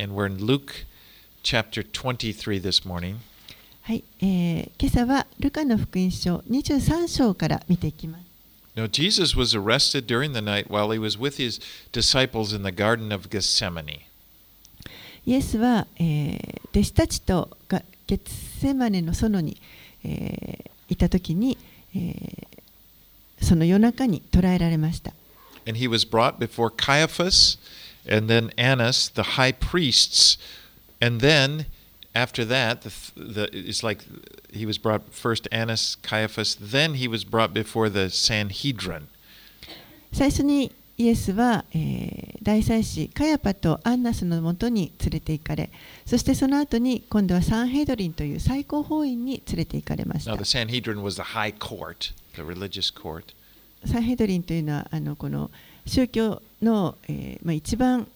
And we're in Luke chapter 23 this morning. はい、えー今朝はルカの福音書23章から見ていきます。Now, Jesus was arrested during the night while he was with his disciples in the Garden of Gethsemane. イエスは、えー弟子たちとがゲッセマネの園に、えーいた時に、えーその夜中に捕らえられました。And he was brought before Caiaphas and then Annas, the high priests. And then, after that, the, the, it's like he was brought first Annas, Caiaphas, then he was brought before the Sanhedrin. 最初にイエスは、えー大祭司カヤパとアンナスのもとに連れて行かれそしてその後に今度はサンヘドリンという最高法院に連れて行かれました Now, the Sanhedrin was the high court, the religious court. サンヘドリンというのはあのこの 宗教の、えーまあ、一番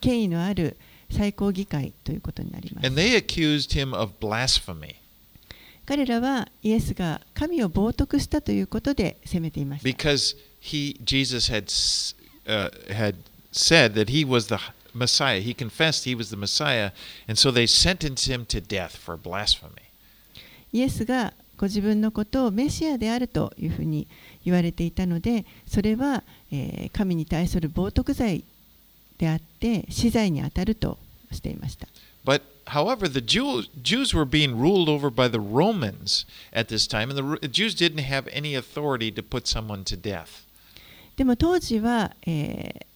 権威のある最高議会ということになります彼らはイエスが神を冒涜したということで責めていました because he, Jesus, had, uh, had said that he was the Messiah. He confessed he was the Messiah, and so they sentenced him to death for blasphemy. イエスがご自分のことをメシアであるというふうに言われていたのでそれは、えー神に対する冒涜罪であって死罪に当たるとしていました But however, the Jews, Jews were being ruled over by the Romans at this time, and the Jews didn't have any authority to put someone to death. でも当時は、えー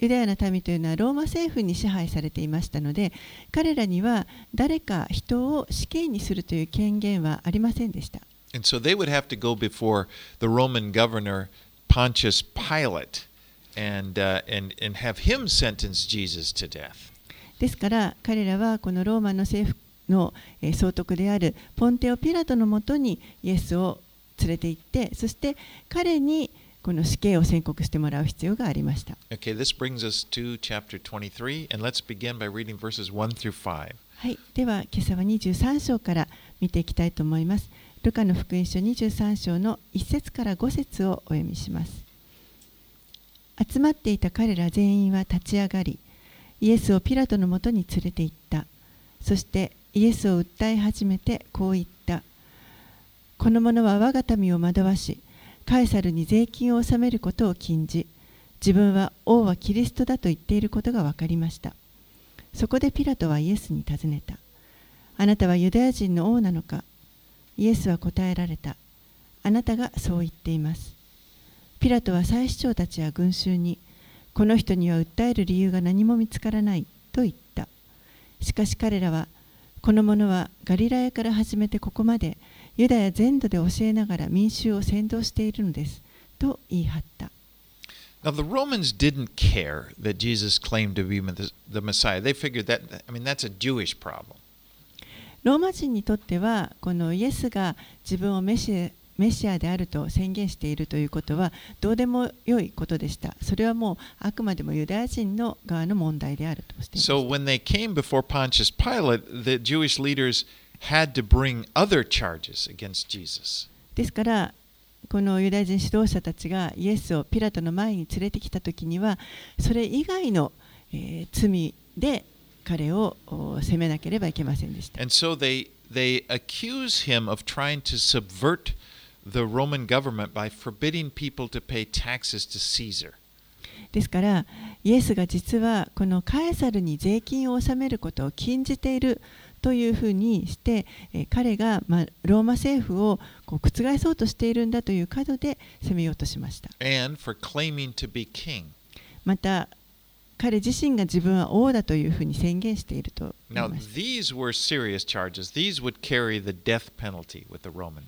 ユダヤの民というのはローマ政府に支配されていましたので彼らには誰か人を死刑にするという権限はありませんでした And so they would have to go before the Roman governor Pontius Pilate and, uh, and, and have him sentence Jesus to death. ですから彼らはこのローマの政府のえー総督であるポンテオ・ピラトのもとにイエスを連れて行ってそして彼にこの死刑を宣告してもらう必要がありました Okay, this brings us to chapter 23, and let's begin by reading verses 1 through 5. はい、では今朝は23章から見ていきたいと思いますルカの福音書23章の1節から5節をお読みします。集まっていた彼ら全員は立ち上がりイエスをピラトのもとに連れて行った。そしてイエスを訴え始めてこう言った。この者は我が民を惑わしカエサルに税金を納めることを禁じ自分は王はキリストだと言っていることが分かりました。そこでピラトはイエスに尋ねた。あなたはユダヤ人の王なのか？イエスは答えられたあなたがそう言っていますピラトは祭司長たちや群衆にこの人には訴える理由が何も見つからないと言ったしかし彼らはこの者はガリラヤから始めてここまでユダヤ全土で教えながら民衆を扇動しているのですと言い張った Now, the Romans didn't care that Jesus claimed to be the Messiah. They figured that, I mean, that's a Jewish problem. ローマ人にとってはこのイエスが自分をメシメシアであると宣言しているということはどうでもよいことでした。それはもうあくまでもユダヤ人の側の問題であるとしています So when they came before Pontius Pilate, the Jewish leaders had to bring other charges against Jesus. ですからこのユダヤ人指導者たちがイエスをピラトの前に連れてきた時にはそれ以外の、えー罪で彼を責めなければいけませんでした。ですから、イエスが実はこのカエサルに税金を納めることを禁じているというふうにして、彼がローマ政府を覆そうとしているんだという角で責めようとしました。また、彼自身が自分は王だというふうに宣言しているとま。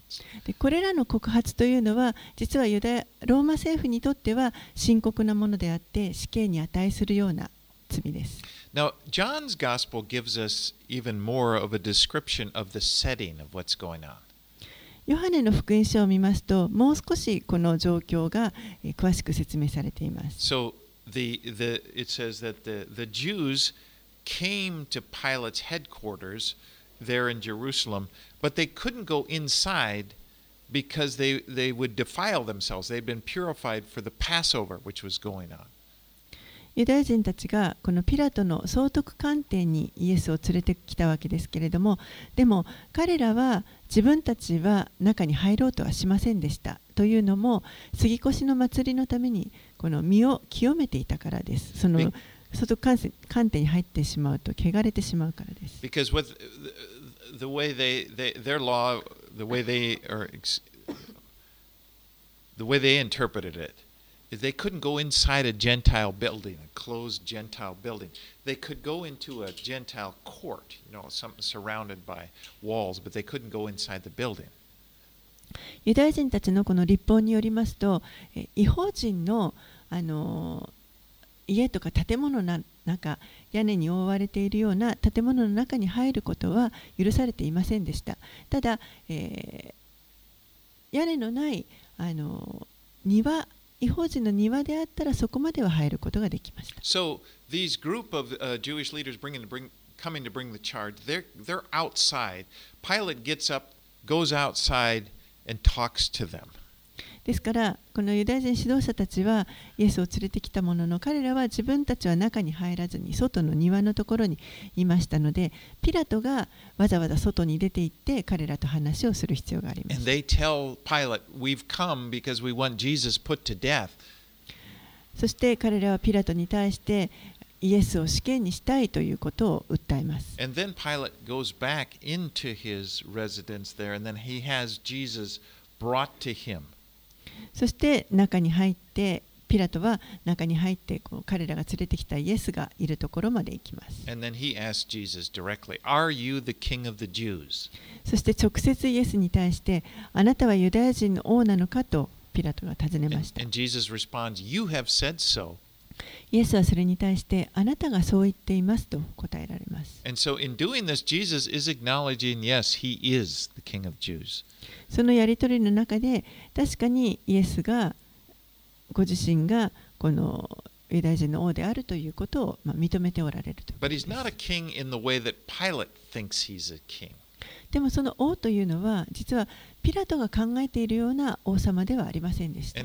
これらの告発というのは、実はユダヤローマ政府にとっては深刻なものであって、死刑に値するような罪です。ヨハネの福音書を見ますと、もう少しこの状況が詳しく説明されています。The, the, it says that the, the Jews came to Pilate's headquarters there in Jerusalem, but they couldn't go inside because they, they would defile themselves. They'd been purified for the Passover, which was going on. ユダヤ人たちがこのピラトの総督官邸にイエスを連れてきたわけですけれどもでも彼らは自分たちは中に入ろうとはしませんでしたというのも杉越の祭りのためにこの身を清めていたからですその総督官邸に入ってしまうと汚れてしまうからです Because what the, way they, they their law the way they are the way they interpreted it they couldn't go inside a Gentile building, a closed Gentile building. They could go into a Gentile court, you know, something surrounded by walls, but they couldn't go inside the building. ユダヤ人たちのこの立法によりますと、違法人のあの家とか建物の中、屋根に覆われているような建物の中に入ることは許されていませんでした。ただ、えー、屋根のないあの庭違法人の庭であったらそこまでは入ることができました。So these group of、uh, Jewish leaders bringing bring coming to bring the charge, they're they're outside. Pilate gets up, goes outside and talks to them. ですからこのユダヤ人指導者たちはイエスを連れてきたものの彼らは自分たちは中に入らずに外の庭のところにいましたのでピラトがわざわざ外に出て行って彼らと話をする必要があります。そして彼らはピラトに対してイエスを死刑にしたいということを訴えます。And then Pilate goes back into his residence there and then he has Jesus brought to him. そして中に入ってピラトは中に入ってこう彼らが連れてきたイエスがいるところまで行きます。そして直接イエスに対してあなたはユダヤ人の王なのか？とピラトが尋ねました。イエスはそれに対して、あなたがそう言っていますと答えられます。そのやり取りの中で、確かにイエスがご自身がこのユダヤ人の王であるということを認めておられるとで。でもその王というのは、実はピラトが考えているような王様ではありませんでした。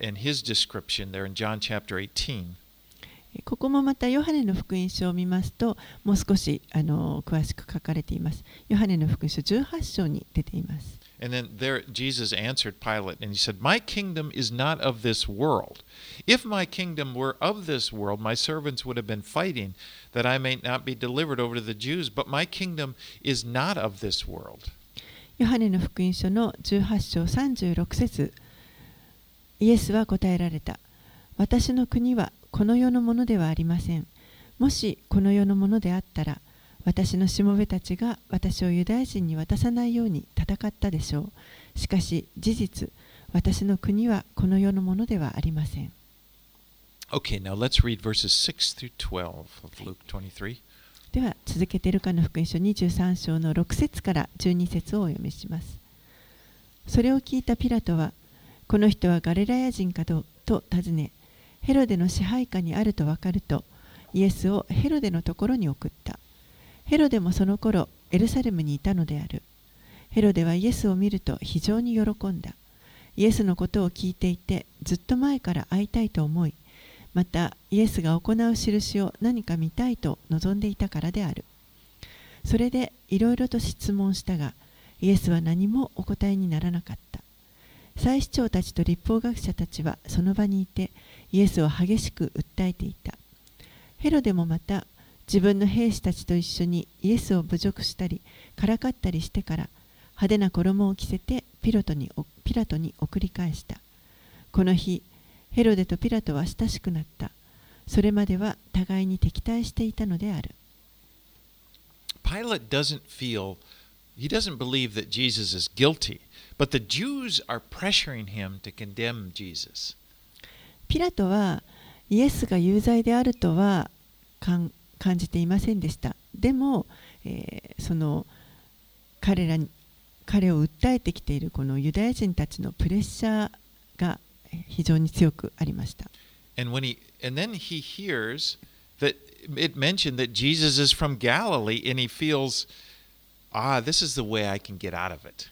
In his description there in John chapter 18. ここもまたヨハネの福音書を見ますともう少しあの詳しく書かれています。ヨハネの福音書18章に出ています。And then there Jesus answered Pilate and he said, My kingdom is not of this world. If my kingdom were of this world, my servants would have been fighting that I may not be delivered over to the Jews, but my kingdom is not of this world. ヨハネの福音書の18章36節イエスは答えられた。私の国はこの世のものではありません。もしこの世のものであったら、私のしもべたちが私をユダヤ人に渡さないように戦ったでしょう。しかし事実、私の国はこの世のものではありません。Okay, now let's read verses 6 through 12 of Luke 23. では続けてルカの福音書23章の6節から12節をお読みします。それを聞いたピラトはこの人はガリラヤ人かとと尋ねヘロデの支配下にあると分かるとイエスをヘロデのところに送った。ヘロデもその頃エルサレムにいたのである。ヘロデはイエスを見ると非常に喜んだ。イエスのことを聞いていてずっと前から会いたいと思いまたイエスが行う印を何か見たいと望んでいたからである。それでいろいろと質問したがイエスは何もお答えにならなかった。祭司長たちと立法学者たちはその場にいてイエスを激しく訴えていた。ヘロデもまた自分の兵士たちと一緒にイエスを侮辱したりからかったりしてから派手な衣を着せてピロトにピラトに送り返した。この日ヘロデとピラトは親しくなった。それまでは互いに敵対していたのである。Pilate doesn't feel he doesn't believe that Jesus is guilty. But the Jews are pressuring him to condemn Jesus. ピラトはイエスが有罪であるとは感じていませんでした。でも、えー、その彼ら彼を訴えてきているこのユダヤ人たちのプレッシャーが非常に強くありました。And when he and then he hears that it mentioned that Jesus is from Galilee and he feels, ah, this is the way I can get out of it.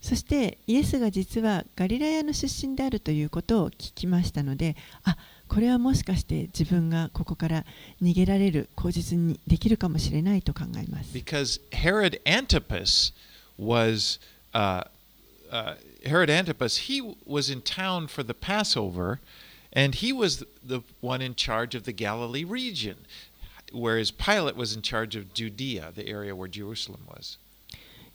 そしてイエスが実はガリラヤの出身であるということを聞きましたのであこれはもしかして自分がここから逃げられる口実にできるかもしれないと考えます。Because Herod Antipas was uh, uh, Herod Antipas. He was in town for the Passover, and he was the one in charge of the Galilee region, whereas Pilate was in charge of Judea, the area where Jerusalem was.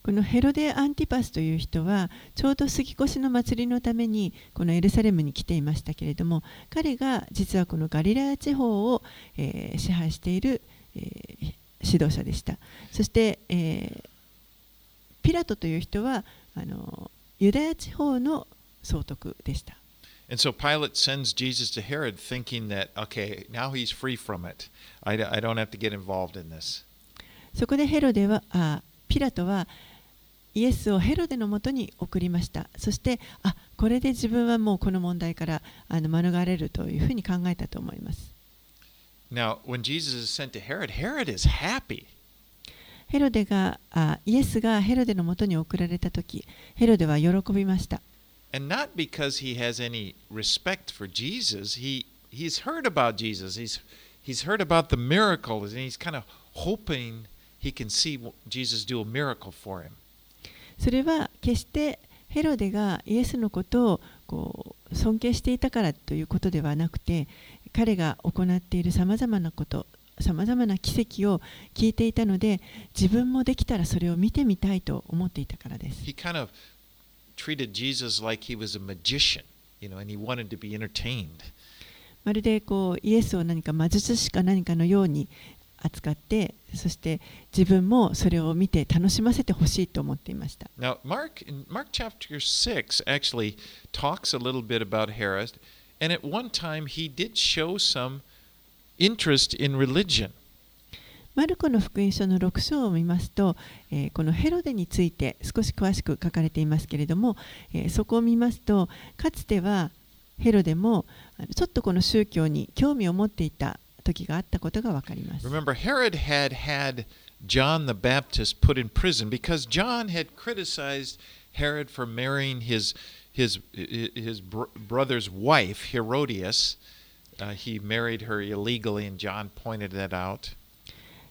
このヘロデ・アンティパスという人はちょうど杉越の祭りのためにこのエルサレムに来ていましたけれども彼が実はこのガリラヤ地方を、えー支配している、えー指導者でしたそして、えーピラトという人はあのユダヤ地方の総督でした And so Pilate sends Jesus to Herod thinking that, okay, now he's free from it. I, I don't have to get involved in this. そこでヘロデはあピラトはイエスをヘロデのもとに送りましたそしてあこれで自分はもうこの問題からあの免れるというふうに考えたと思います Now, when Jesus is sent to Herod, Herod is happy. ヘロデがあイエスがヘロデのもとに送られたとき、ヘロデは喜びました。He, he's, he's kind of he それは決してヘロデがイエスのことをこう尊敬していたからということではなくて彼が行っているさまざまなことさまざまな奇跡を聞いていたので自分もできたらそれを見てみたいと思っていたからです kind of like you know. まるでこうイエスを何か魔術師か何かのように扱ってそして自分もそれを見て楽しませてほしいと思っていました Now, Mark Mark chapter 6 actually talks a little bit about Herod, and at one time he did show some interest in religion. マルコの福音書の6章を見ますと、えーこのヘロデについて少し詳しく書かれていますけれども、えーそこを見ますとかつてはヘロデもちょっとこの宗教に興味を持っていた時があったことが分かります。Remember, Herod had had John the Baptist put in prison because John had criticized Herod for marrying his his his br- brother's wife, Herodias. Uh, he married her illegally, and John pointed that out.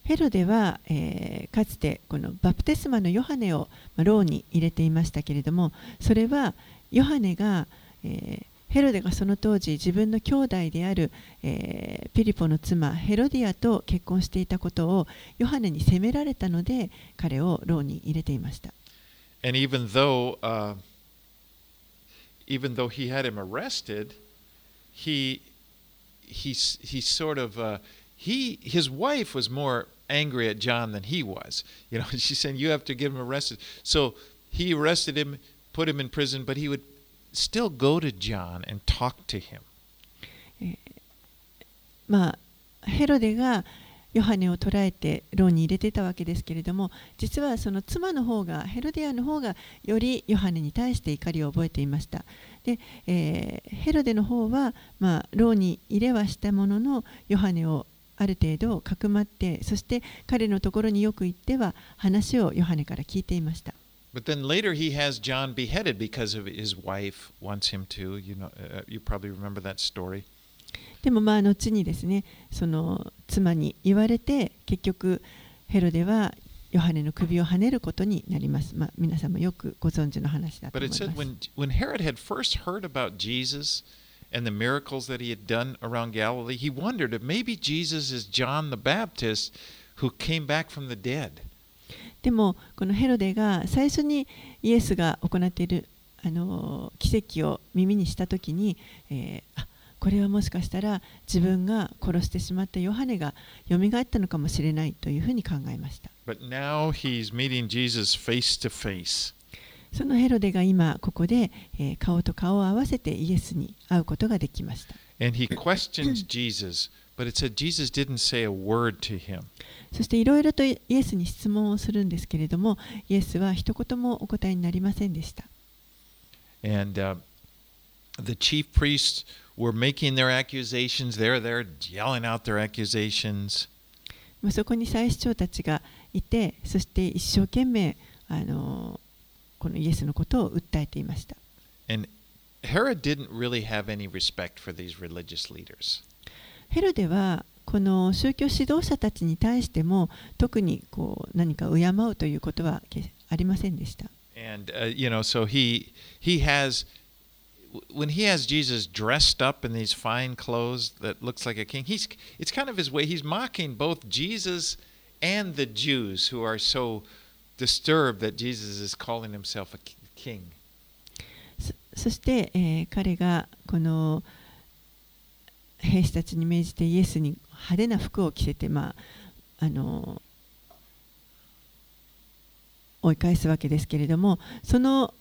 ヘロデは、えーかつてこのバプテスマのヨハネを、まあ、牢に入れていましたけれどもそれはヨハネが、えーヘロデがその当時自分の兄弟である、えーピリポの妻ヘロディアと結婚していたことをヨハネに責められたので彼を牢に入れていました。And even though uh, even though he had him arrested, he he s- he sort of uh, he his wife was more angry at John than he was. You know, she's saying you have to get him arrested. So he arrested him, put him in prison, but he would still go to John and talk to him. まあ、ヘロデがヨハネを捕らえて牢に入れていたわけですけれども実はその妻の方がヘロデアの方がよりヨハネに対して怒りを覚えていましたで、えーヘロデの方は、まあ、牢に入れはしたもののヨハネをある程度かくまってそして彼のところによく行っては話をヨハネから聞いていました But then later he has John beheaded because of his wife wants him to. You know, uh, you probably remember that story. でもまあ後にですねその妻に言われて結局ヘロデはヨハネの首をはねることになります。まあ、皆さんもよくご存知の話だと But 思い it ます said。when, when Herod had first heard about Jesus and the miracles that he had done around Galilee, he wondered if maybe Jesus is John the Baptist who came back from the dead. でもこのヘロデが最初にイエスが行っているあの奇跡を耳にした時に、えーあこれはもしかしたら自分が殺してしまったヨハネが蘇ったのかもしれないというふうに考えました。But now he's meeting Jesus face to face. そのヘロデが今ここで、えー顔と顔を合わせてイエスに会うことができました。And he questions Jesus, but it said Jesus didn't say a word to him. そしていろいろとイエスに質問をするんですけれども、イエスは一言もお答えになりませんでした。And uh, the chief priests were making their accusations. They're there yelling out their accusations. まあそこに祭司長たちがいて、そして一生懸命あのこのイエスのことを訴えていました。And Herod didn't really have any respect for these religious leaders. ヘロデはこの宗教指導者たちに対しても特にこう何か敬うということはけありませんでした。And uh, you know, so he he has when he has Jesus dressed up in these fine clothes that looks like a king. He's it's kind of his way. He's mocking both Jesus and the Jews who are so disturbed that Jesus is calling himself a ki- king. そそして、えー彼がこの兵士たちに命じてイエスに派手な服を着せて、まあ、あの追い返すわけですけれどもその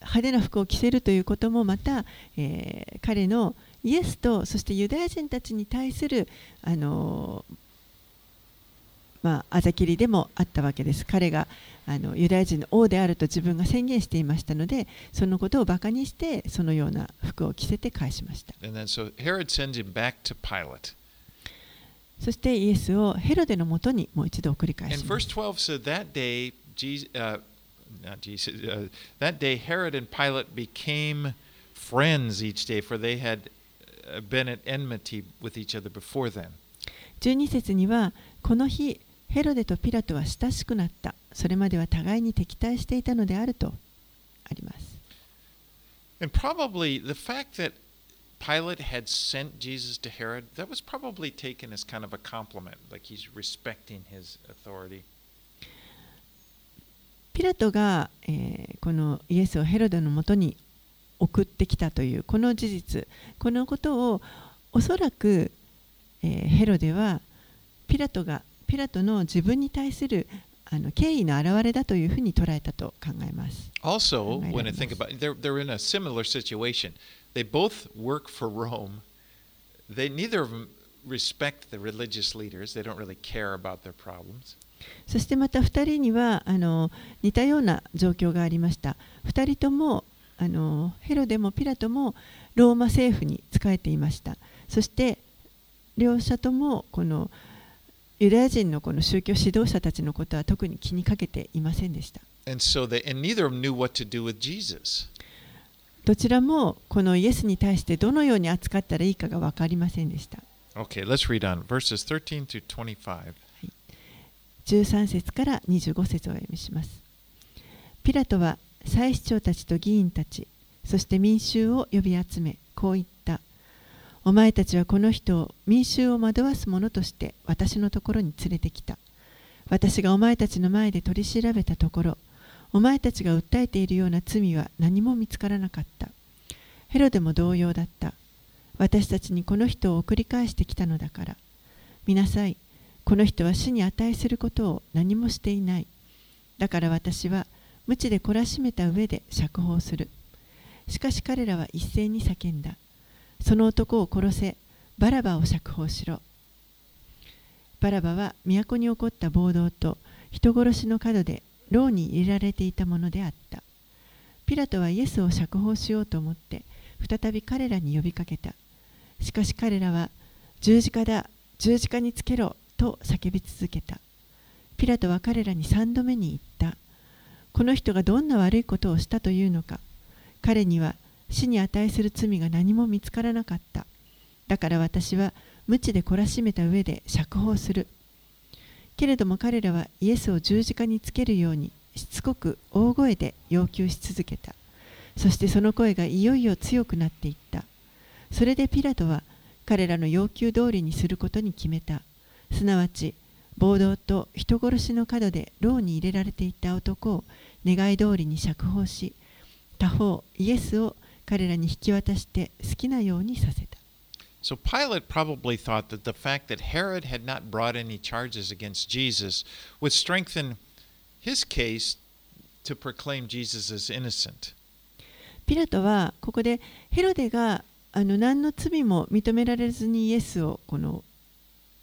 派手な服を着せるということもまた、えー彼のイエスとそしてユダヤ人たちに対するあのまあ、ざきりでもあったわけです。彼があのユダヤ人の王であると自分が宣言していましたので、そのことをバカにして、そのような服を着せて返しました。Then so. そしてイエスをヘロデのもとにもう一度送り返します。12 said that day, Jesus, uh, not Jesus, uh, that day Herod and Pilate became friends each day, for they had uh, been at enmity with each other before then. 12節には、この日、ヘロデとピラトは親しくなった。それまでは互いに敵対していたのであるとあります。ピラトが、え、このイエスをヘロデのもとに送ってきたというこの事実、このことをおそらく、え、ヘロデはピラトがピラトの自分に対するあの敬意の表れだというふうに捉えたと考えます。Also, when I think about it, they're, they're in a similar situation. They both work for Rome. They neither of them respect the religious leaders. They don't really care about their problems. そしてまた2人にはあの似たような状況がありました。2人ともあのヘロデもピラトもローマ政府に仕えていました。そして両者ともこのユダヤ人のこの宗教指導者たちのことは特に気にかけていませんでした。And so they and neither of them knew what to do with Jesus. どちらもこのイエスに対してどのように扱ったらいいかが分かりませんでした。Okay, let's read on verses 13 through 25. 13節から25節をお読みします。ピラトは祭司長たちと議員たち、そして民衆を呼び集め、こう言った。お前たちはこの人を民衆を惑わす者として私のところに連れてきた。私がお前たちの前で取り調べたところ、お前たちが訴えているような罪は何も見つからなかった。ヘロデも同様だった。私たちにこの人を送り返してきたのだから。見なさい。この人は死に値することを何もしていない。だから私は無知で懲らしめた上で釈放する。しかし彼らは一斉に叫んだ。その男を殺せ、バラバを釈放しろ。バラバは都に起こった暴動と人殺しの角で牢に入れられていたものであった。ピラトはイエスを釈放しようと思って再び彼らに呼びかけた。しかし彼らは十字架だ、十字架につけろと叫び続けた。ピラトは彼らに三度目に言った。この人がどんな悪いことをしたというのか。彼には死に値する罪が何も見つからなかった。だから私は無知で懲らしめた上で釈放する。けれども彼らはイエスを十字架につけるようにしつこく大声で要求し続けた。そしてその声がいよいよ強くなっていった。それでピラトは彼らの要求通りにすることに決めた。すなわち暴動と人殺しの角で牢に入れられていた男を願い通りに釈放し、他方イエスを彼らに引き渡して好きなようにさせた。So Pilate probably thought that the fact that Herod had not brought any charges against Jesus would strengthen his case to proclaim Jesus as innocent. ピラトはここでヘロデがあの何の罪も認められずにイエスをこの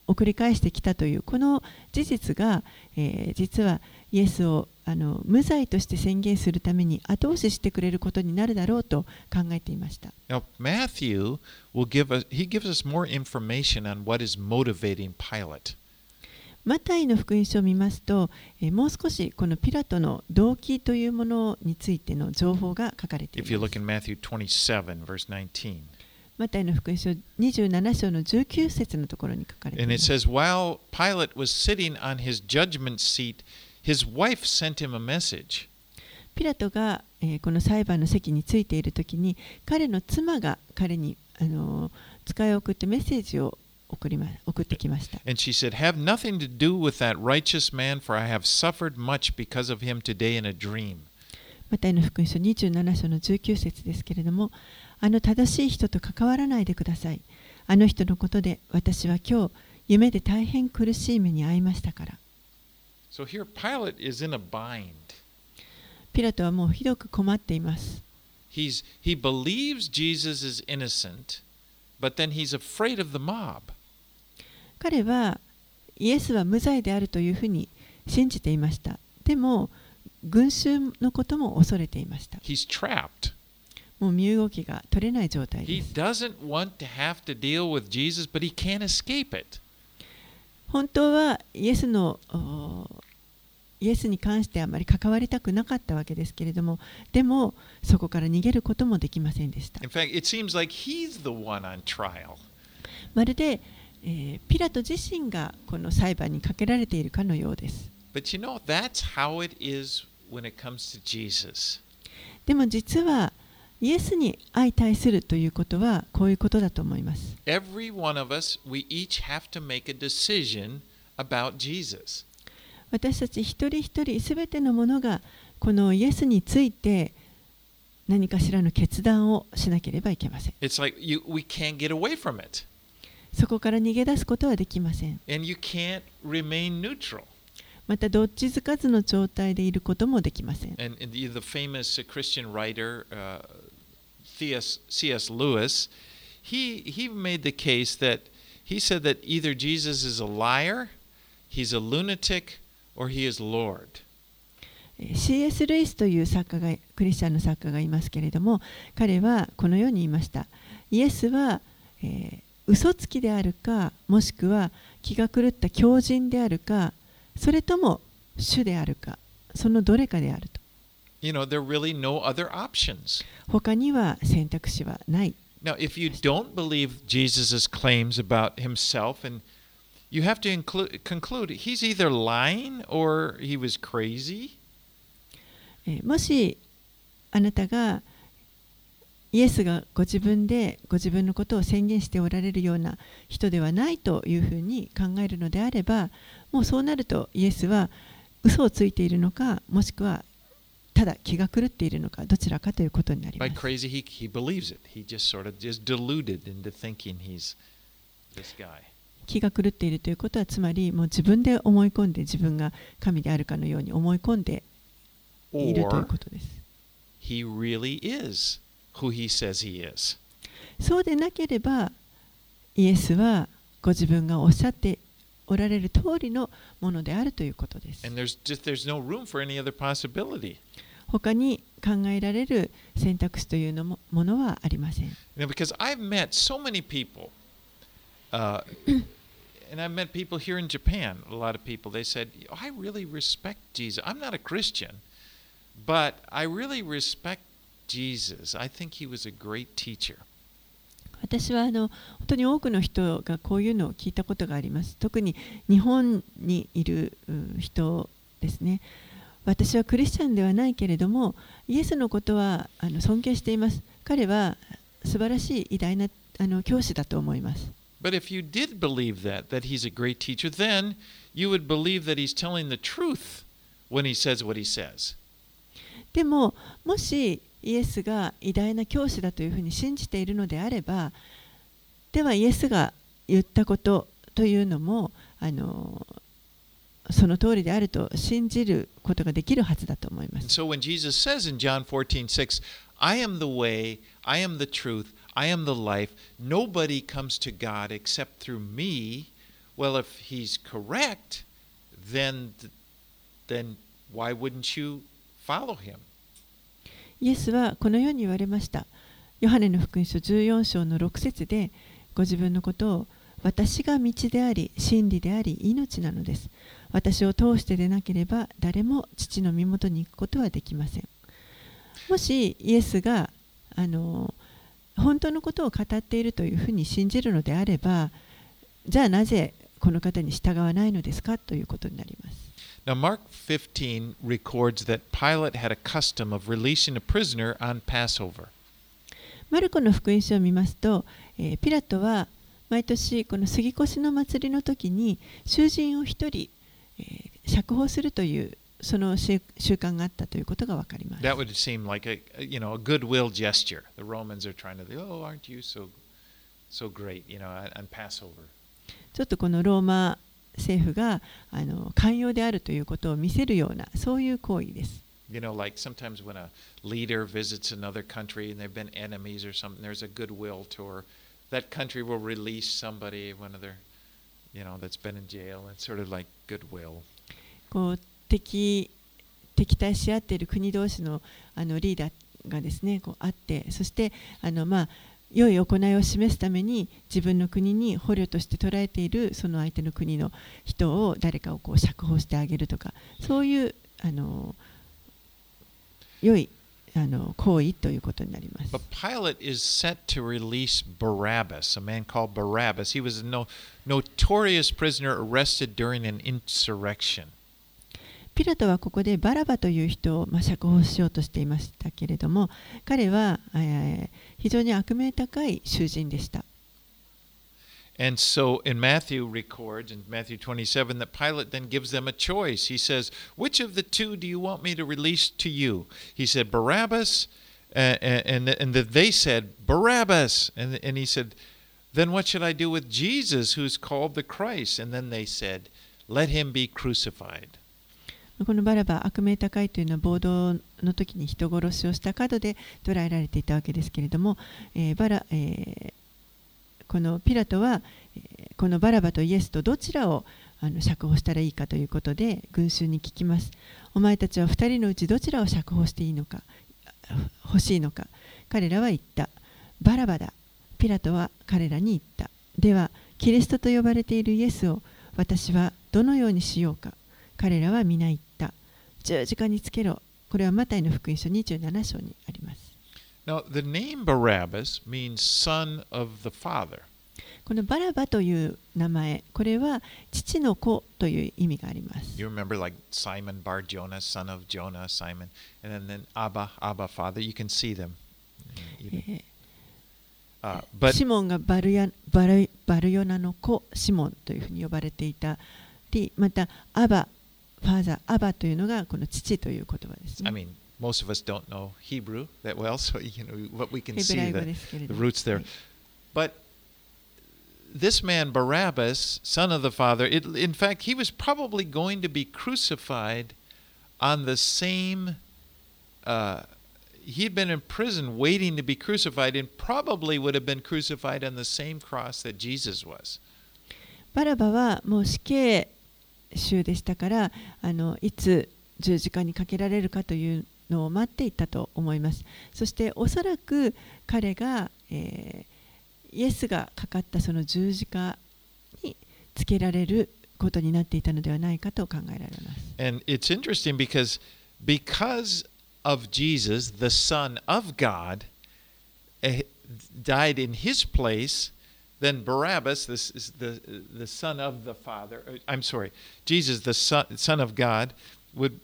送り返してきたというこの事実が、えー実はイエスを無罪として宣言するために後押ししてくれることになるだろうと考えていました。マタイの福音書を見ますと、もう少しこのピラトの動機というものについての情報が書かれています。マタイの福音書27章の19節のところに書かれています。His wife sent him a message. ピラトが、えーこの裁判の席についているときに彼の妻が彼に、あのー使いを送ってメッセージを送りま送ってきました。And she said, Have nothing to do with that righteous man, for I have suffered much because of him today in a dream. マタイの福音書27章の19節ですけれども、あの正しい人と関わらないでください。あの人のことで私は今日、夢で大変苦しい目に遭いましたから。So here Pilate is in a bind. ピラトはもうひどく困っています。He's, he believes Jesus is innocent, but then he's afraid of the mob. 彼はイエスは無罪であるというふうに信じていました。でも、群衆のことも恐れていました。He's trapped. もう身動きが取れない状態 He です。doesn't want to have to deal with Jesus, but he can't escape it. 本当はイエスのおイエスに関してあまり関わりたくなかったわけですけれども、でも、そこから逃げることもできませんでした。まるで、ピラト自身がこの裁判にかけられているかのようです。でも実は、イエスに相対するということは、こういうことだと思います。私たち一人一人すべてのものがこのイエスについて何かしらの決断をしなければいけません It's like you, we can't get away from it. そこから逃げ出すことはできません And you can't remain neutral. またどっちつかずの状態でいることもできません And, and the, famous uh, Christian writer, uh. C.S. Lewis, he, he made the case that he said that either Jesus is a liar, he's a lunatic, or he is Lord? えー C.S. ルイスという作家がクリスチャンの作家がいますけれども彼はこのように言いましたイエスは、えー嘘つきであるかもしくは気が狂った狂人であるかそれとも主であるかそのどれかであると You know, there are really no other options. 他には選択肢はない Now, if you don't believe Jesus' claims about himself, and you have to include, conclude he's either lying or he was crazy, えーもしあなたがイエスがご自分でご自分のことを宣言しておられるような人ではないというふうに考えるのであればもうそうなるとイエスは嘘をついているのかもしくはただ気が狂っているのかどちらかということになりま by す。気が狂っているということはつまりもう自分で思い込んで自分が神であるかのように思い込んでいるということです。He really、is who he says he is. そうでなければイエスはご自分がおっしゃっておられる通りのものであるということです。And there's just, there's no room for any other possibility. 他に考えられる選択肢というのも,ものはありません。Now, because I've met so many people, uh, and I met people here in Japan. A lot of people they said, "I really respect Jesus. I'm not a Christian, but I really respect Jesus. I think he was a great teacher." 私はあの本当に多くの人がこういうのを聞いたことがあります。特に日本にいる人ですね。私はクリスチャンではないけれども、イエスのことはあの尊敬しています。彼は素晴らしい偉大なあの教師だと思います。But if you did believe that, that he's a great teacher, then you would believe that he's telling the truth when he says what he says. でももしイエスが偉大な教師だというふうに信じているのであればではイエスが言ったことというのもあのその通りであると信じることができるはずだと思いま And す。 so when Jesus says in John 14, 6, I am the way, I am the truth, I am the life, nobody comes to God except through me, well, if he's correct, then, then why wouldn't you follow him? イエスはこのように言われました。ヨハネの福音書14章の6節でご自分のことを私が道であり真理であり命なのです私を通してでなければ誰も父の身元に行くことはできませんもしイエスがあの本当のことを語っているというふうに信じるのであればじゃあなぜこの方に従わないのですかということになります Now, Mark 15 records that Pilate had a custom of releasing a prisoner on Passover. マルコの福音書を見ますと、えーピラトは毎年この杉越の祭りの時に囚人を一人、えー釈放するというその習習慣があったということが分かります。That would seem like a you know a goodwill gesture. The Romans are trying to, oh, aren't you so so great, you know, on Passover. ちょっとこのローマ政府があの寛容であるということを見せるようなそういう行為です。You know, like sometimes when a leader visits another country and they've been enemies or something, there's a goodwill tour. That country will release somebody, one of their, you know, that's been in jail. It's sort of like goodwill. こう敵敵対し合っている国同士のあのリーダーがですねこうあってそしてあのまあ良い行いを示すために自分の国に捕虜として捉えているその相手の国の人を誰かをこう釈放してあげるとかそういうあの良いあの行為ということになります。But Pilate is set to release Barabbas, a man called Barabbas. He was a no, notorious prisoner arrested during an insurrection. ピラトはここでバラバという人をまあ釈放しようとしていましたけれども彼は、えー非常に悪名高い囚人でした。And so in Matthew records in Matthew 27 that Pilate then gives them a choice. He says, "Which of the two do you want me to release to you?" He said, "Barabbas," uh, and and that they said, "Barabbas," and and he said, "Then what should I do with Jesus, who's called the Christ?" And then they said, "Let him be crucified." このバラバ悪名高いというのは暴動の時に人殺しをした角で捉えられていたわけですけれども、えーバラえーこのピラトは、このバラバとイエスとどちらをあの釈放したらいいかということで群衆に聞きます。お前たちは2人のうちどちらを釈放していいのか欲しいのか彼らは言った。バラバだ。ピラトは彼らに言った。ではキリストと呼ばれているイエスを私はどのようにしようか。彼らは皆言っ。十字架につけろ。これはマタイの福音書27章にあります。Now, the name Barabbas means son of the father. このバラバという名前、これは父の子という意味があります。You remember like Simon Bar Jonah, son of Jonah, Simon, and then, then Abba, Abba, father. You can see them. えー Uh, but シモンがバルヤバルバルヨナの子シモンというふうに呼ばれていたり、またアバ、ファーザー、アバというのがこの父という言葉です I ね。 mean, most of us don't know Hebrew that well, so you know what we can ヘブ see ライ語 the, ですけれ the ども。 roots there. はい But this man Barabbas, son of the father, it, in fact, he was probably going to be crucified on the same. Uh, he'd been in prison waiting to be crucified, and probably would have been crucified on the same cross that Jesus was. バラバはもう死刑 囚でしたからあのいつ十字架にかけられるかというのを待っていたと思います。そしておそらく彼が、えーイエスがかかったその十字架につけられることになっていたのではないかと考えられます。And it's interesting because because of Jesus, the Son of God, died in his place, then Barabbas, this is the the Son of the Father. uh, I'm sorry, Jesus, the Son, Son of God, would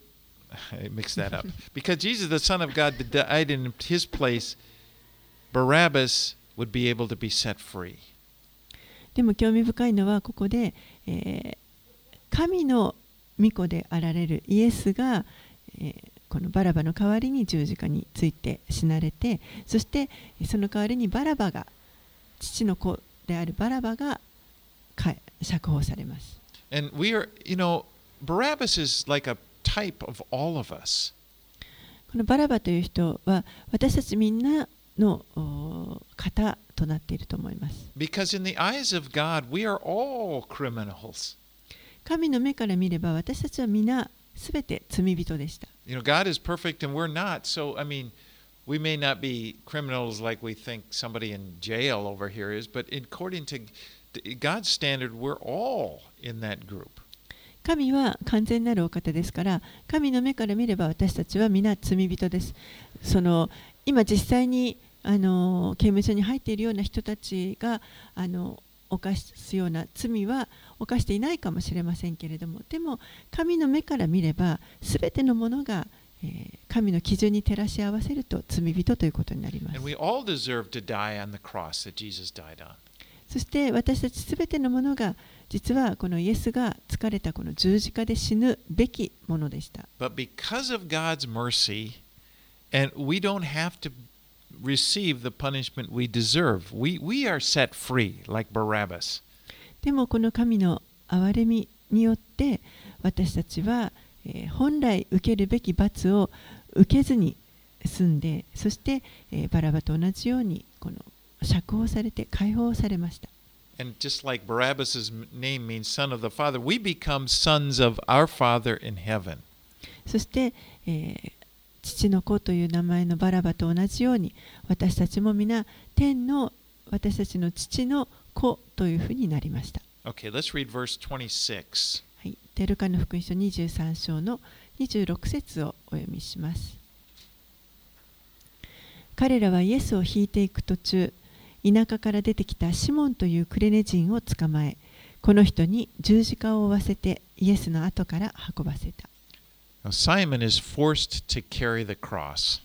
I mixed that up because Jesus, the Son of God, died in his place. Barabbas would be able to be set free. でも興味深いのはここで、えー神の御子であられるイエスが、えーこのバラバの代わりに十字架について死なれてそしてその代わりにバラバが父の子であるバラバが釈放されます。このバラバという人は私たちみんなの方となっていると思います。神の目から見れば私たちはみんなすべて罪人でした。We may not be criminals like we think somebody in jail over here is, but according to God's standard, we're all in that group. 神は完全なるお方ですから神の目から見れば私たちは皆罪人ですその今実際にあの刑務所に入っているような人たちがあの犯すような罪は犯していないかもしれませんけれどもでも神の目から見れば全てのものが、えー神の基準に照らし合わせると罪人ということになります。そして私たち全てのものが実はこのイエスが疲れたこの十字架で死ぬべきものでした。でもこの神の憐れみによって私たちは本来受けるべき罰をた。受けずに済んでそして、えーバラバと同じようにこの釈放されて解放されました。And just like Barabbas' name means son of the Father, we become sons of our Father in heaven. そして、えー父の子という名前のバラバと同じように私たちも皆天の私たちの父の子というふうになりました。Okay, let's read verse 26. はい、でルカの福音書23章の26節をお読みします。彼らはイエスを引いていく途中、田舎から出てきたシモンというクレネ人を捕まえ、この人に十字架を負わせてイエスの後から運ばせた。Simon is forced to carry the cross.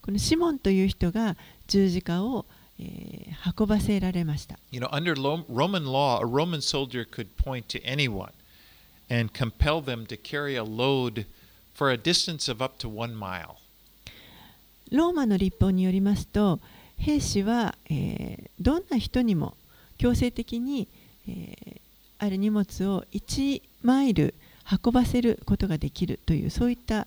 このシモンという人が十字架を、えー運ばせられました。You know, under Roman law, a Roman soldier could point to anyone and compel them to carry a load for a distance of up to one mile. ローマの立法によりますと兵士は、えーどんな人にも強制的に、えーある荷物を1マイル運ばせることができるというそういった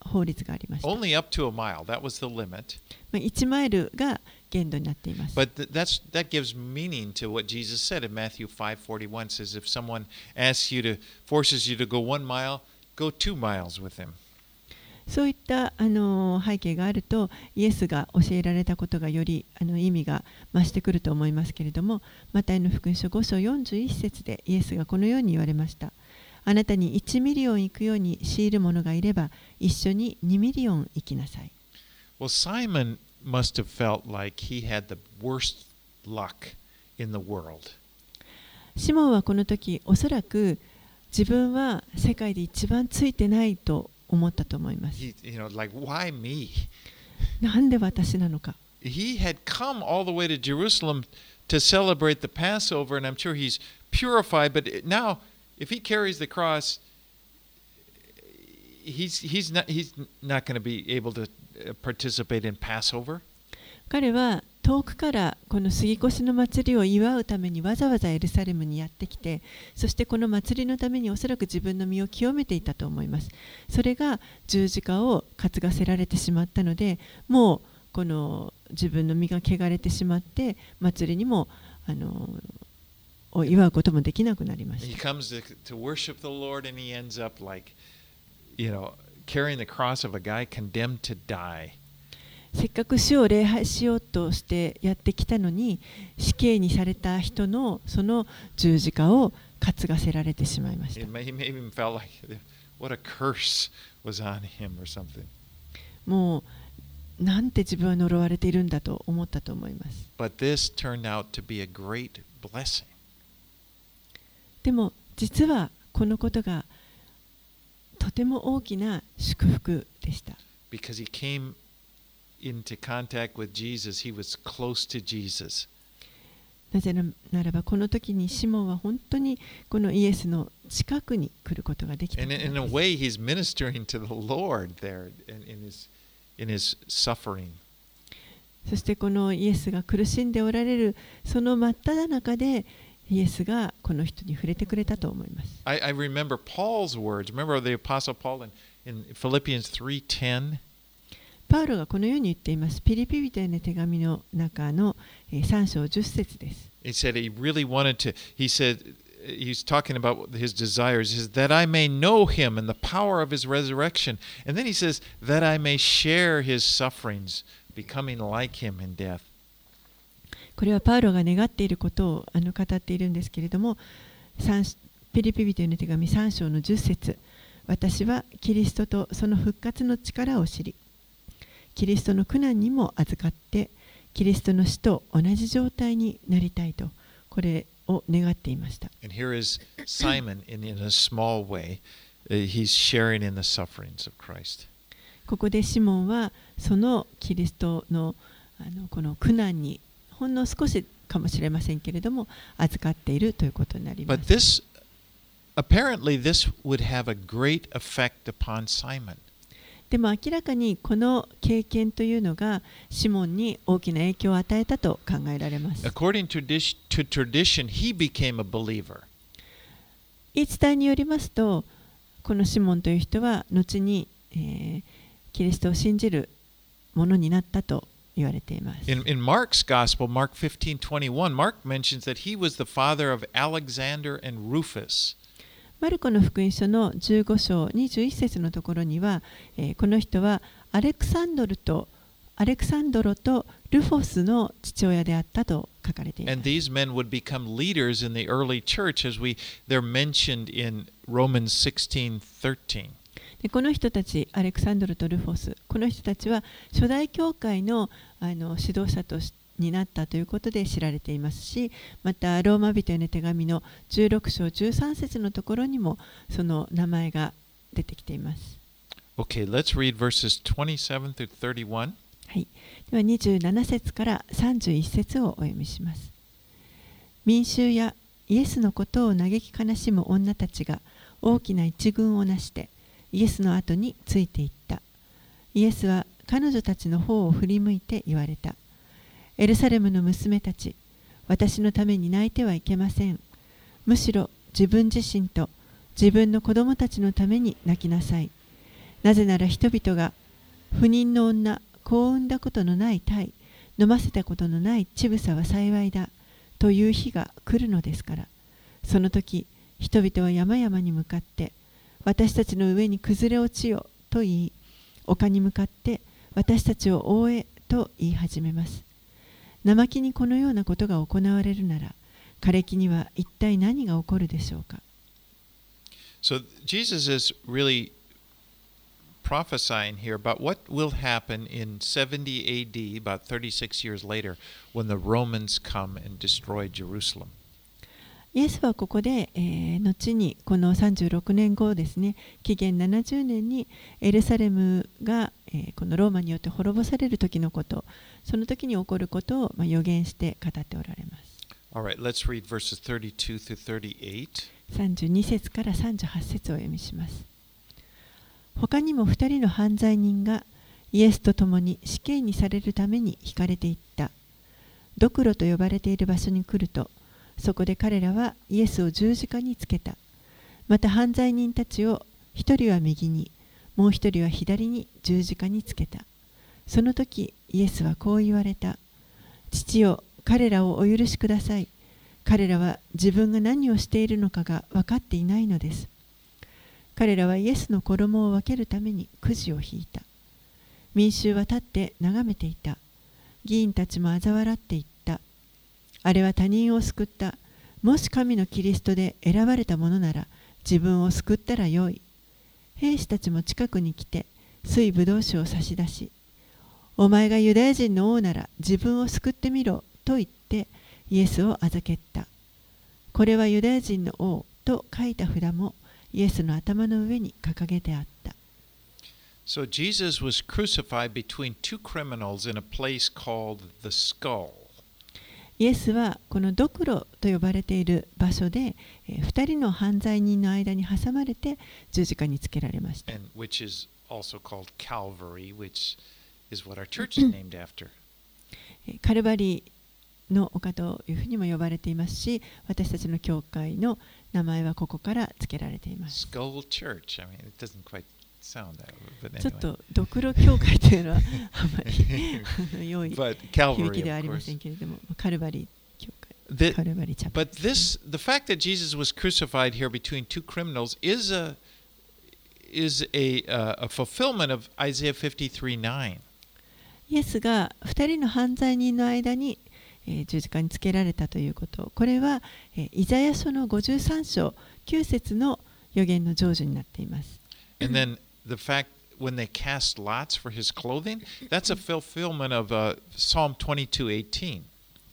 法律がありました。ま Only up to a mile. That was the limit. あ、1マイルが限度になっています。But th- that's that gives meaning to what Jesus said in Matthew 5:41 says if someone asks you to forces you to go 1 mile, go 2 miles with him. そういったあの背景があるとイエスが教えられたことがよりあの意味が増してくると思いますけれどもマタイの福音書5章41節でイエスがこのように言われましたあなたに1ミリオン行くように強いる者がいれば一緒に2ミリオン行きなさい Well, Simon must have felt like he had the worst luck in the world. シモンはこの時おそらく自分は世界で一番ついてないと思ったと思います you know, like why me? なんで私なのか He had come all the way to Jerusalem to celebrate the Passover, and I'm sure he's purified. But now, if he carries the cross, he's he's not he's not going to be able to uh, participate in Passover. 彼は遠くからこの杉越の祭りを祝うためにわざわざエルサレムにやってきてそしてこの祭りのためにおそらく自分の身を清めていたと思いますそれが十字架を担がせられてしまったのでもうこの自分の身が汚れてしまって祭りにもあのを祝うこともできなくなりま He した comes to worship the Lord, and he ends up like, you know, carrying the cross of a guy condemned to die. せっかく主を礼拝しようとしてやってきたのに死刑にされた人のその十字架を担がせられてしまいました。もうなんて自分は呪われているんだと思ったと思います。でも実はこのことがとても大きな祝福でした。Into contact with Jesus, he was close to Jesus. なぜならばこの時にシモンは本当にこのイエスの近くに来ることができた in, in a です way, he's ministering to the Lord there in, in, his, in his suffering. そしてこのイエスが苦しんでおられるその真っ只中でイエスがこの人に触れてくれたと思います。I, I remember Paul's words. Remember the Apostle Paul in, in Philippians 3.10? パウロがこのように言っています。ピリピ人への手紙の中のえー3章10節です。He said he really wanted to, he said, he's talking about his desires, he says, that I may know him and the power of his resurrection. And then he says, that I may share his sufferings, becoming like him in death. これはパウロが願っていることをあの語っているんですけれども三ピリピ人への手紙3章の10節私はキリストとその復活の力を知りキリストの苦難にも預かってキリストの死と同じ状態になりたいとこれを願っていました。And here is Simon in, in a small way. Uh, he's sharing in the sufferings of Christ. ここでシモンはそのキリストのあのこの苦難にほんの少しかもしれませんけれども預かっているということになりま But す。this, apparently, this would have a great effect upon Simon. でも明らかにこの経験というのがシモンに大きな影響を与えたと考えられます。According to, dis- to tradition, he became a believer. 言い伝えによりますとこのシモンという人は後に、えーキリストを信じるものになったと言われています。In, in Mark's gospel, Mark 15 21, Mark mentions that he was the father of Alexander and Rufus. マルコの福音書の15章21節のところには、えーこの人はアレクサンドルとアレクサンドロとルフォスの父親であったと書かれていま And す。these men would become leaders in the early church as we they're mentioned in Romans 16 13. でこの人たち、アレクサンドルとルフォス、この人たちは初代教会のあの指導者としになったということで知られていますし、またローマ人への手紙の16章13節のところにもその名前が出てきています。Okay, let's read verses 27 through 31. はい、では27節から31節をお読みします。民衆やイエスのことを嘆き悲しむ女たちが大きな一群をなしてイエスの後についていった。イエスは彼女たちの方を振り向いて言われた。エルサレムの娘たち、私のために泣いてはいけません。むしろ自分自身と自分の子供たちのために泣きなさい。なぜなら人々が不妊の女、子を産んだことのない体、飲ませたことのない乳房は幸いだという日が来るのですから。その時、人々は山々に向かって、私たちの上に崩れ落ちよと言い、丘に向かって私たちを覆えと言い始めます。生木にこのようなことが行われるなら、枯れ木には一体何が起こるでしょうか。So Jesus is really prophesying here about what will happen in 70 AD, about 36 years later, when the Romans come and destroy Jerusalem. イエスはここで、えー後にこの36年後ですね紀元70年にエルサレムが、えーこのローマによって滅ぼされる時のことその時に起こることを、まあ、予言して語っておられます。Right, let's read verses 32 through 38. 32節から38節をお読みします。他にも2人の犯罪人がイエスと共に死刑にされるために引かれていった。ドクロと呼ばれている場所に来るとそこで彼らはイエスを十字架につけた。また犯罪人たちを一人は右にもう一人は左に十字架につけた。その時イエスはこう言われた。父よ彼らをお許しください。彼らは自分が何をしているのかが分かっていないのです。彼らはイエスの衣を分けるためにくじを引いた。民衆は立って眺めていた。議員たちも嘲笑っていった。あれは他人を救った。もし神のキリストで選ばれたものなら自分を救ったらよい。兵士たちも近くに来て水ぶどう酒を差し出しお前がユダヤ人の王なら自分を救ってみろと言ってイエスをあざけったこれはユダヤ人の王と書いた札もイエスの頭の上に掲げてあった So Jesus was crucified between two criminals in a place called the skull. イエスはこのドクロと呼ばれている場所で、えー2人の犯罪人の間に挟まれて十字架につけられました。カルバリーの丘というふうにも呼ばれていますし、私たちの教会の名前はここから付けられています。Skull Church. I mean, it doesn't quite sound that but ちょっ anyway. とドクロ教会というのはあまり良い響きではありませ.んけれども、カルバリー教会、The- but this, the fact that Jesus was crucified here between two criminals, is a is a uh, a fulfillment of Isaiah 53:9. イエスが2人の犯罪人の間に、えー十字架につけられたということこれは、えーイザヤ書の53章9節の予言の成就になっています。And then the fact when they cast lots for his clothing, that's a fulfillment of uh, Psalm 22:18.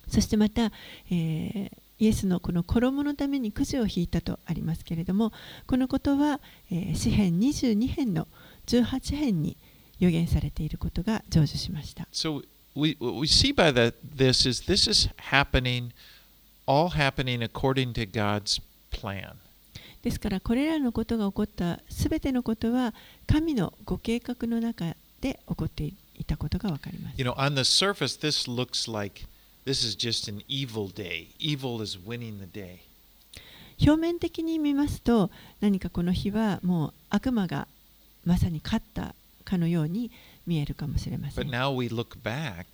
そしてまた、えーイエスのこの衣のためにくじを引いたとありますけれどもこのことは、えー詩編22編の18編に予言されていることが成就しました。So we what we see by that this is this is happening, all happening according to God's plan. ですからこれらのことが起こったすべてのことは神のご計画の中で起こっていたことがわかります You。know, on the surface, this looks like this is just an evil day. Evil is winning the day. 表面的に見ますと何かこの日はもう悪魔がまさに勝ったかのように見えるかもしれませ But ん。now we look back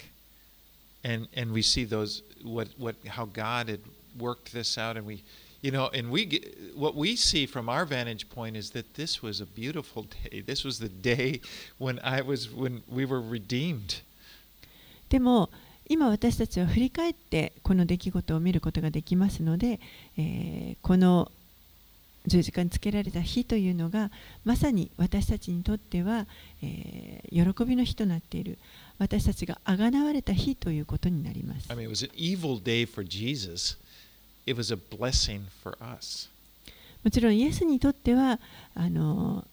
and and we see those what what how God had worked this out and we you know and we get, what we see from our vantage point is that this was a beautiful day. This was the day when I was when we were redeemed. でも今私たちは振り返ってこの出来事を見ることができますので、えーこの十字架につけられた日というのがまさに私たちにとっては、えー喜びの日となっている私たちがあがなわれた日ということになります I。mean, it was a blessing for us. もちろんイエスにとってはあの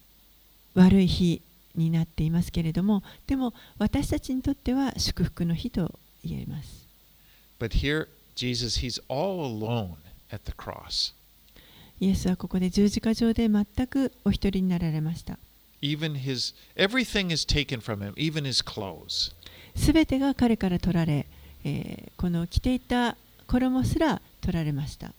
悪い日になっていますけれどもでも私たちにとっては祝福の日と言えます。But here, Jesus, he's all alone at the cross. イエスはここで十字架上で全くお一人になられました。Even his everything is taken from him, even his clothes. すべてが彼から取られ、えーこの着ていた衣すら取られました。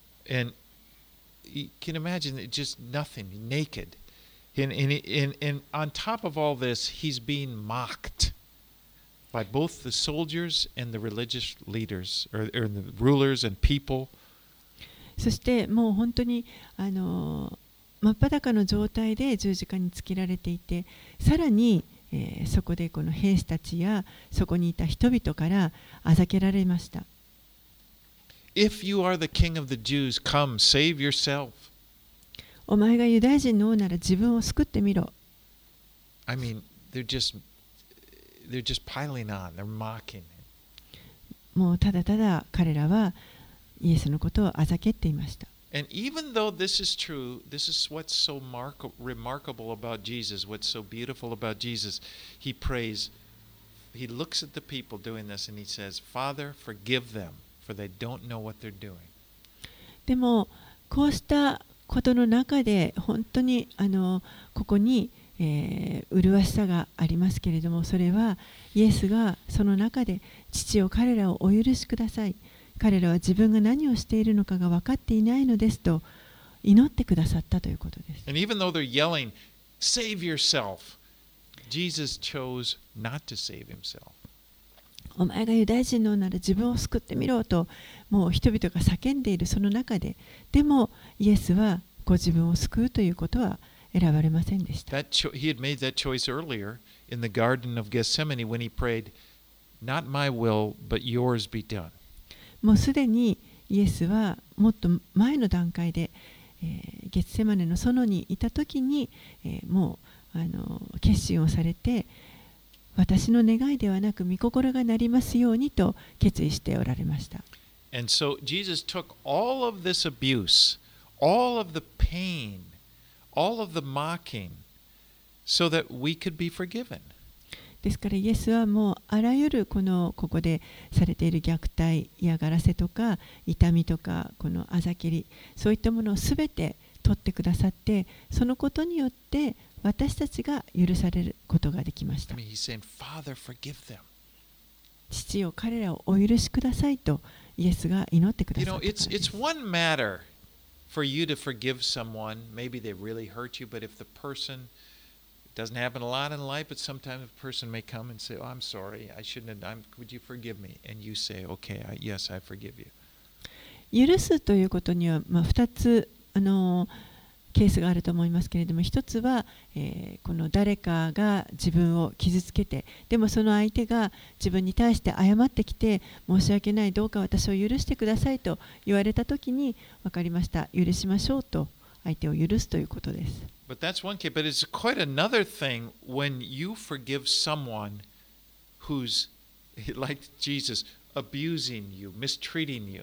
そしてもう本当にあの真っ裸の状態で十字架につけられていてさらに、え、そこでこの兵士たちやそこにいた人々からあざけられました。If you are the king of the Jews, come, save yourself. お前がユダヤ人の王なら自分を救ってみろ。 I mean, they're just they're just piling on. They're mocking him. もうただただ彼らはイエスのことをあざけっていました。 And even though this is true, this is what's so mark- remarkable about Jesus, what's so beautiful about Jesus. He prays, he looks at the people doing this and he says, Father, forgive them, For they don't know what they're doing. でもこうしたことの中で本当にあのここに、えー麗しさがありますけれどもそれはイエスがその中で父を彼らをお許しください彼らは自分が何をしているのかが分かっていないのですと祈ってくださったということです。And even though they're yelling, Save yourself, Jesus chose not to save himself. お前がユダヤ人の王なら自分を救ってみろともう人々が叫んでいるその中ででもイエスはご自分を救うということは選ばれませんでした。That cho- he had made that choice earlier in the Garden of Gethsemane when he prayed, Not my will, but yours be done. もうすでにイエスはもっと前の段階で、えーゲッセマネの園にいた時に、えーもうあの決心をされて私の願いではなく御心がなりますようにと決意しておられました。And so Jesus took all of this abuse, all of the pain, all of the mocking, so that we could be forgiven. ですからイエスはもうあらゆるこのここでされている虐待嫌がらせとか痛みとかこのあざけりそういったものを全て取ってくださってそのことによって私たちが許されることができました.父よ彼らをお許しくださいとイエスが祈ってくださったからです for you to forgive someone. Maybe they really hurt you, but if the person doesn't happen a lot in life, but sometimes a person may come and say, "Oh, I'm sorry. I shouldn't have. I'm, would you forgive me?" And you say, "Okay, I, yes, I forgive you." 許すということには、まあ、2つあのケースがあると思いますけれども一つは、えー、この誰かが自分を傷つけてでもその相手が自分に対して謝ってきて申し訳ないどうか私を許してくださいと言われた時に分かりました許しましょうと相手を許すということです。But that's one case, but it's quite another thing when you forgive someone who's like Jesus abusing you, mistreating you.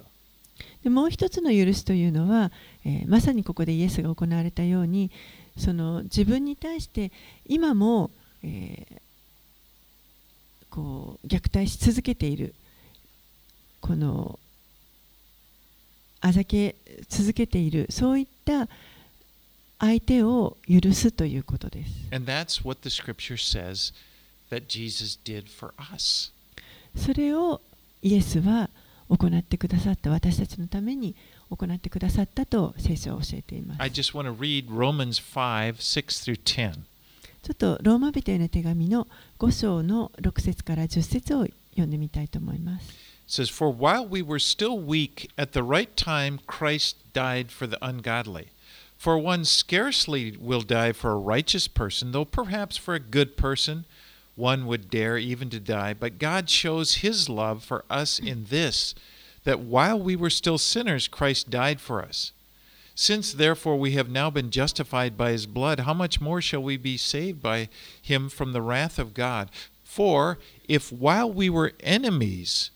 でもう一つの許しというのは、えー、まさにここでイエスが行われたようにその自分に対して今も、えー、こう虐待し続けているこのあざけ続けているそういった相手を許すということです。And that's what the scripture says that Jesus did for us. それをイエスは行ってくださった私たちのために行ってくださったと聖書は教えています。I just want to read Romans 5, 6 through 10. ちょっとローマ人への手紙の5章の6節から10節を読んでみたいと思います。It says, For while we were still weak, at the right time Christ died for the ungodly. For one scarcely will die for a righteous person, though perhaps for a good person one would dare even to die. But God shows his love for us in this, that while we were still sinners, Christ died for us. Since therefore we have now been justified by his blood, how much more shall we be saved by him from the wrath of God? For if while we were enemies,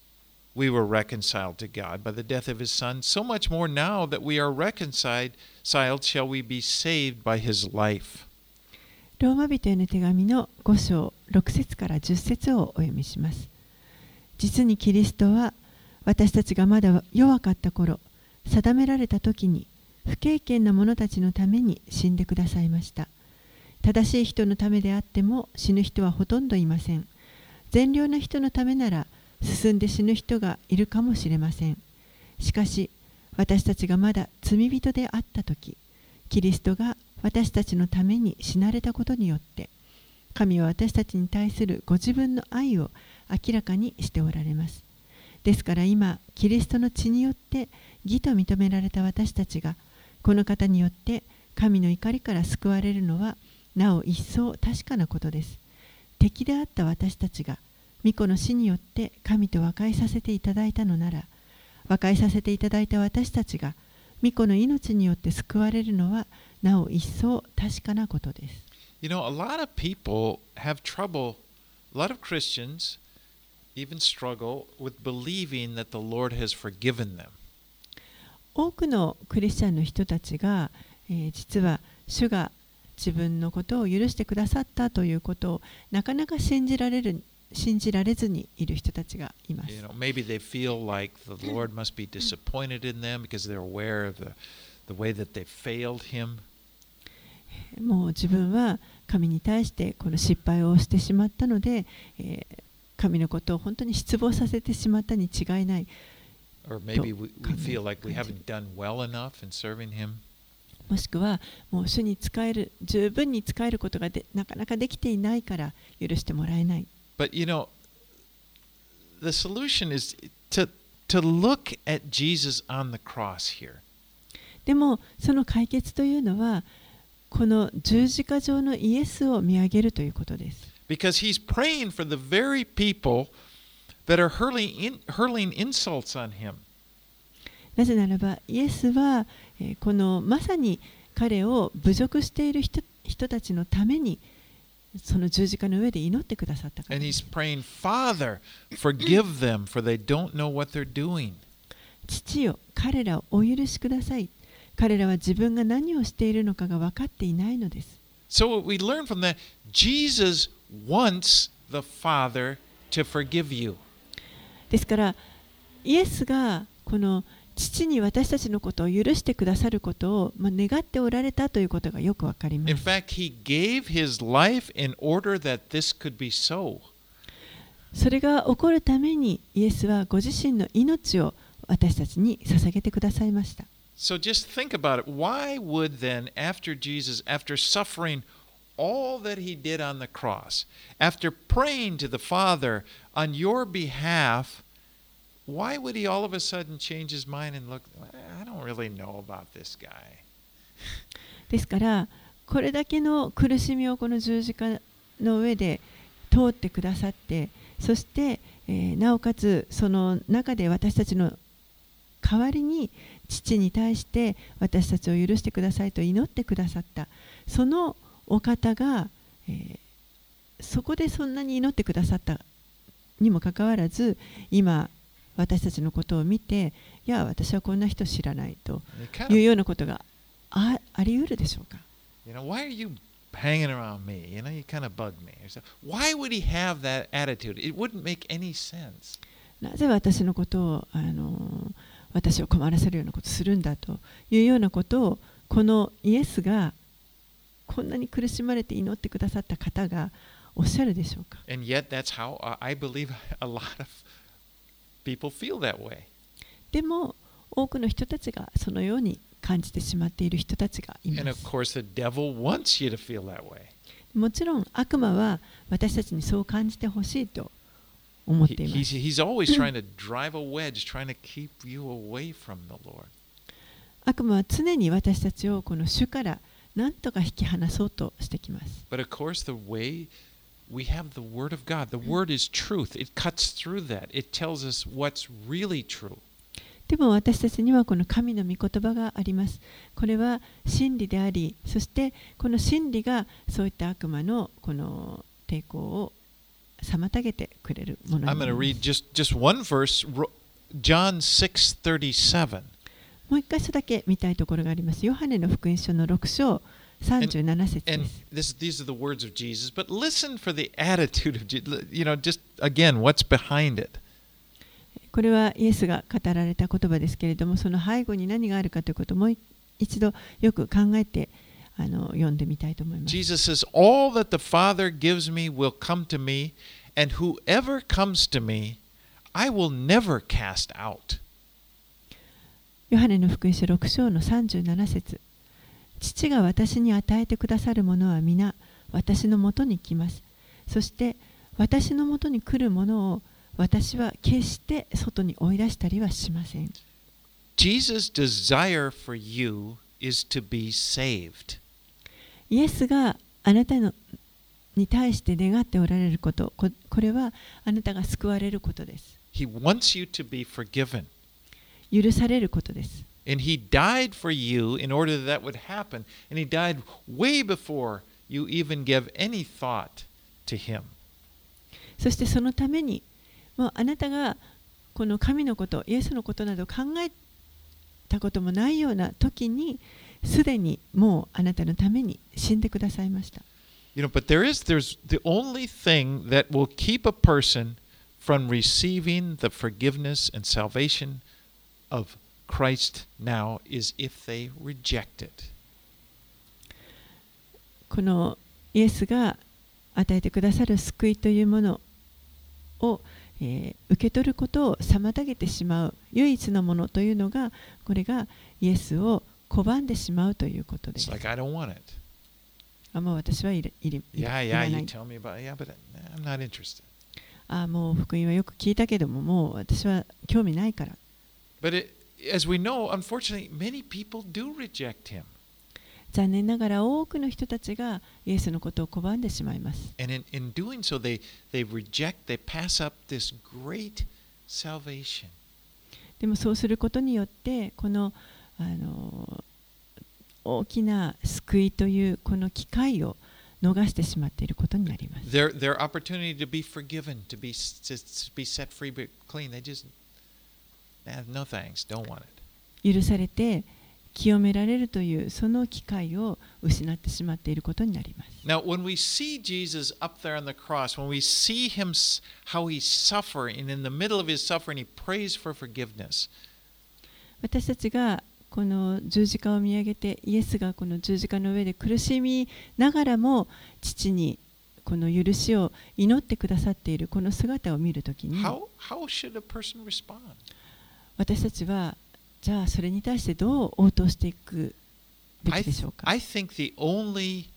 we were reconciled to God by the death of his Son, so much more now that we are reconciled shall we be saved by his life. ローマ人への手紙の5章6節から10節をお読みします。実にキリストは私たちがまだ弱かった頃、定められた時に不経験な者たちのために死んでくださいました。正しい人のためであっても死ぬ人はほとんどいません。善良な人のためなら進んで死ぬ人がいるかもしれません。しかし私たちがまだ罪人であった時、キリストが私たちのために死なれたことによって神は私たちに対するご自分の愛を明らかにしておられます。ですから今キリストの血によって義と認められた私たちがこの方によって神の怒りから救われるのはなお一層確かなことです。敵であった私たちが御子の死によって神と和解させていただいたのなら和解させていただいた私たちが御子の命によって救われるのはなお一層確かなことです。You know, a lot of people have trouble, a lot of Christians even struggle with believing that the Lord has forgiven them. 多くのクリスチャンの人たちが、えー、実は主が自分のことを許してくださったということをなかなか信じられる信じられずにいる人たちがいます。You know, maybe they feel like the Lord must be disappointed in them because they're aware of the, the way that they failed Him. もう自分は神に対してこの失敗をしてしまったので、えー、神のことを本当に失望させてしまったに違いない。もしくは、もう主に使える、十分に使えることがでなかなかできていないから許してもらえない。But you know, the solution is to, to look at Jesus on the cross here. でも、その解決というのは、この十字架上のイエスを見上げるということです。Because he's praying for the very people that are hurling, in, hurling insults on him. なぜならば、イエスは、えこのまさに彼を侮辱している人人たちのために、その十字架の上で祈ってくださったから。And he's praying, Father, forgive them, for they don't know what they're doing. 父よ、彼らをお許しください。彼らは自分が何をしているのかが分かっていないのです。So we learn from that, Jesus wants the Father to forgive you. ですから、イエスがこの父に私たちのことを許してくださることを、まあ、願っておられたということがよくわかります。In fact, he gave his life in order that this could be so. それが起こるためにイエスはご自身の命を私たちに捧げてくださいました。So just think about it. Why would then, after Jesus, after suffering all that he did on the cross, after praying to the Father on your behalf, why would he all of a sudden change his mind and look, I don't really know about this guy? ですからこれだけの苦しみをこの十字架の上で通ってくださってそして、えーなおかつその中で私たちの 代わりに父に対して私たちを許してくださいと祈ってくださったそのお方が、え、そこでそんなに祈ってくださったにもかかわらず今私たちのことを見ていや私はこんな人知らないというようなことがあ,り得るでしょうか？Why are you hanging around me? You kind of bug me. Why would he have that attitude? It wouldn't make any sense. なぜ私のことを、あの、私を困らせるようなことをするんだというようなことをこのイエスがこんなに苦しまれて祈ってくださった方がおっしゃるでしょうか？And yet, that's how uh, I believe a lot of people feel that way. でも多くの人たちがそのように感じてしまっている人たちがい And ま of す course, the devil wants you to feel that way. もちろん悪魔は私たちにそう感じてほしいと思っています。悪魔は常に私たちをこの主から何とか引き離そうとしてきます。でも私たちにはこの神の御言葉があります。これは真理であり、そしてこの真理がそういった悪魔のこの抵抗を妨げてくれるもの I'm going り to read just, just one verse, John 6:37. もう一箇所だけ見たいところがあります。ヨハネの福音書の6章37節で And す。this, these are the words of Jesus, but listen for the attitude of Jesus. You know, just again, what's behind it? これはイエスが語られた言葉ですけれども、その背後に何があるかということをもう一度よく考えてあの読んでみたいと思います。Jesus says, All that the Father gives me will come to me, and whoever comes to me, I will never cast out. ヨハネの福音書6章の37節父が私に与えてくださるものは皆私のもとに来ます。そして私のもとに来るものを私は決して外に追い出したりはしません。Jesus' desire for you is to be saved. イエスがあなたのに対して願っておられること、ここれはあなたが救われることです。He wants you to be forgiven. 許されることです。And He died for you in order that that would happen. And He died way before you even gave any thought to Him. そしてそのために、もうあなたがこの神のこと、イエスのことなど考えたこともないような時に、すでにもうあなたのために死んでくださいました。You know, but there is there's the only thing that will keep a person from receiving the forgiveness and salvation of Christ now is if they reject it. このイエスが与えてくださる救いというものを、えー受け取ることを妨げてしまう唯一のものというのがこれがイエスを拒んでしまうということです。あ、もう私はいり、いり。あ、もう福音はよく聞いたけども、もう私は興味ないから。残念ながら多くの人たちがイエスのことを拒んでしまいます。でもそうすることによって、このあの大きな救いというこの機会を逃してしまっていることになります。Their, their opportunity to be forgiven, to be, to be set free, but clean, they just, "Nah, no thanks, don't want it. 許されて清められるというその機会を失ってしまっていることになります。Now, when we see Jesus up there on the cross, when we see him, how he's suffering, and in the middle of his suffering, he prays for forgiveness. 私たちがこの十字架を見上げてイエスがこの十字架の上で苦しみながらも父にこの許しを祈ってくださっているこの姿を見るときに?私たちはじゃあそれに対してどう応答していくべきでしょうか？I think the only,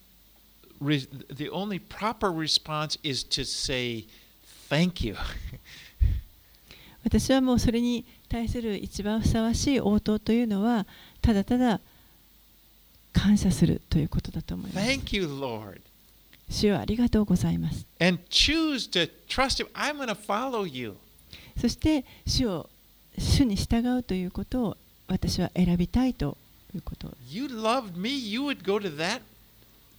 the only proper response is to say, thank you. 私はもうそれに対する一番ふさわしい応答というのはただただ感謝するということだと思います。Thank you, Lord. 主よありがとうございます。And choose to trust Him. I'm going to follow you. そして主を主に従うということを私は選びたいということを You loved me. You would go to that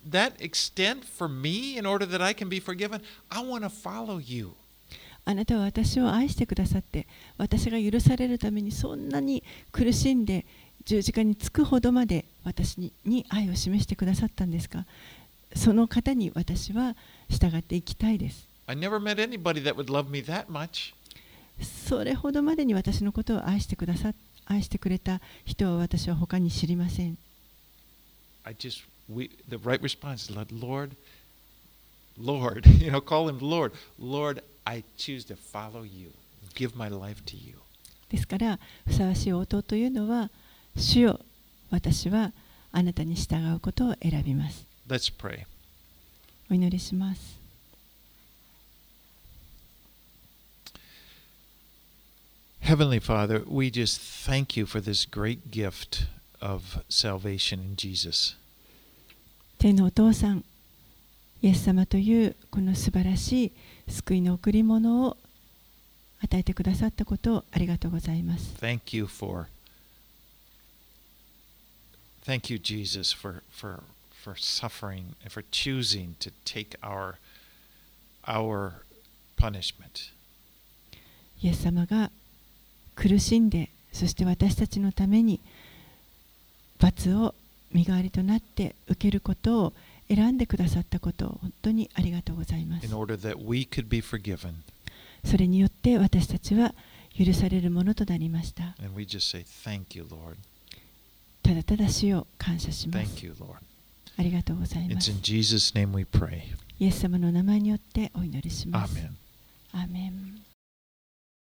that extent for me in order that I can be forgiven. I want to follow you. あなたは私を愛してくださって私が許されるためにそんなに苦しんで十字架につくほどまで私にに愛を示してくださったんですか？その方に私は従っていきたいです I never met anybody that would love me that much. それほどまでに私のことを愛してくださ愛してくれた人は私は他に知りません I just we the right response is Lord, Lord, you know, call him Lord. Lord, I choose to follow you. Give my life to you. ですからふさわしい応答というのは主よ私はあなたに従うことを選びます Let's pray. お祈りします Heavenly Father, we just thank you for this great gift of salvation in Jesus. 天のお父さんイエス様というこの素晴らしい救いの贈り物を与えてくださったことをありがとうございます Thank you for Thank you Jesus for for for suffering and for choosing to take our our punishment. イエス様が苦しんでそして私たちのために罰を身代わりとなって受けることを選んでくださったことを本当にありがとうございます.それによって私たちは許されるものとなりました say, you. ただただ主を感謝します you. ありがとうございます.イエス様の名前によってお祈りします Amen. アーメン